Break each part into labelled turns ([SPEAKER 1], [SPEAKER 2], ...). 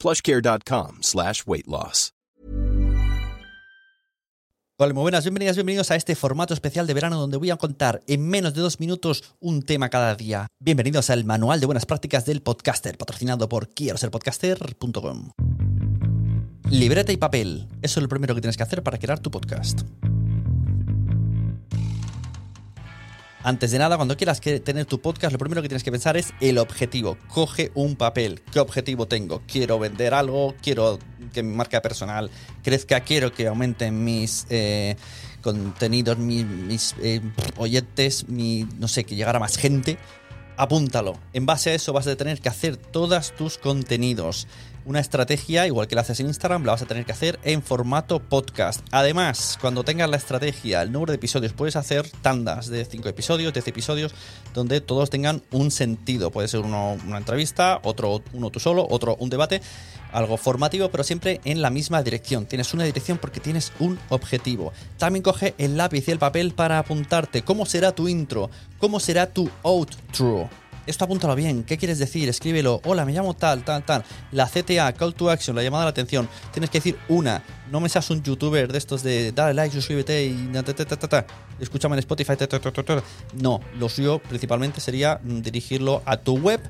[SPEAKER 1] plushcare.com slash weight loss.
[SPEAKER 2] Hola, muy buenas, bienvenidas, bienvenidos a este formato especial de verano donde voy a contar en menos de dos minutos un tema cada día. Bienvenidos al Manual de Buenas Prácticas del Podcaster, patrocinado por quiero ser podcaster.com. Libreta y papel. Eso es lo primero que tienes que hacer para crear tu podcast. Antes de nada, cuando quieras tener tu podcast, lo primero que tienes que pensar es el objetivo. Coge un papel. ¿Qué objetivo tengo? Quiero vender algo, quiero que mi marca personal crezca, quiero que aumenten mis eh, contenidos, mis, mis eh, oyentes, mi, no sé, que llegara más gente. Apúntalo. En base a eso vas a tener que hacer todos tus contenidos una estrategia, igual que la haces en Instagram, la vas a tener que hacer en formato podcast. Además, cuando tengas la estrategia, el número de episodios, puedes hacer tandas de 5 episodios, 10 episodios, donde todos tengan un sentido. Puede ser uno una entrevista, otro uno tú solo, otro un debate, algo formativo, pero siempre en la misma dirección. Tienes una dirección porque tienes un objetivo. También coge el lápiz y el papel para apuntarte cómo será tu intro, cómo será tu outro esto apúntalo bien. ¿Qué quieres decir? Escríbelo. Hola, me llamo tal, tal, tal. La CTA, Call to Action, la llamada a la atención. Tienes que decir una. No me seas un youtuber de estos de dale like, suscríbete y ta, ta, ta, ta, escúchame en Spotify. No, lo suyo principalmente sería dirigirlo a tu web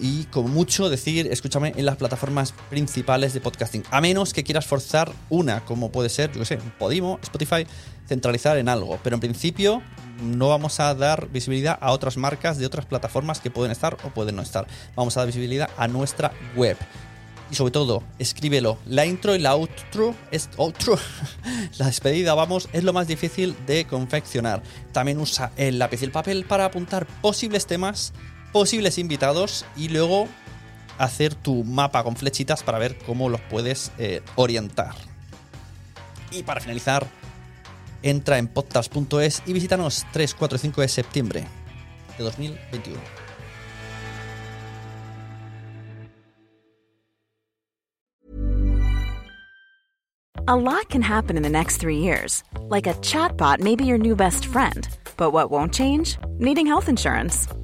[SPEAKER 2] y como mucho decir, escúchame en las plataformas principales de podcasting. A menos que quieras forzar una, como puede ser, yo qué sé, Podimo, Spotify, centralizar en algo. Pero en principio no vamos a dar visibilidad a otras marcas de otras plataformas que pueden estar o pueden no estar. Vamos a dar visibilidad a nuestra web. Y sobre todo, escríbelo. La intro y la outro, es outro, la despedida, vamos, es lo más difícil de confeccionar. También usa el lápiz y el papel para apuntar posibles temas, posibles invitados y luego hacer tu mapa con flechitas para ver cómo los puedes eh, orientar. Y para finalizar, entra en podcast.es y visítanos 3, 4 y 5 de septiembre de 2021.
[SPEAKER 3] A lot can happen in the next three years. Like a chatbot may be your new best friend. But what won't change? Needing health insurance.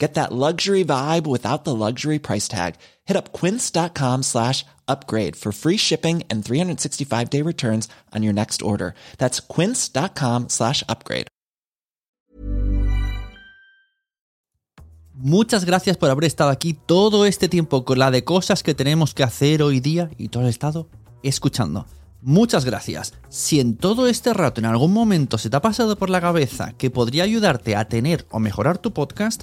[SPEAKER 4] Get that luxury vibe without the luxury price tag. Hit up quince.com slash upgrade for free shipping and 365 day returns on your next order. That's quince.com slash upgrade.
[SPEAKER 2] Muchas gracias por haber estado aquí todo este tiempo con la de cosas que tenemos que hacer hoy día y todo el estado escuchando. Muchas gracias. Si en todo este rato en algún momento se te ha pasado por la cabeza que podría ayudarte a tener o mejorar tu podcast,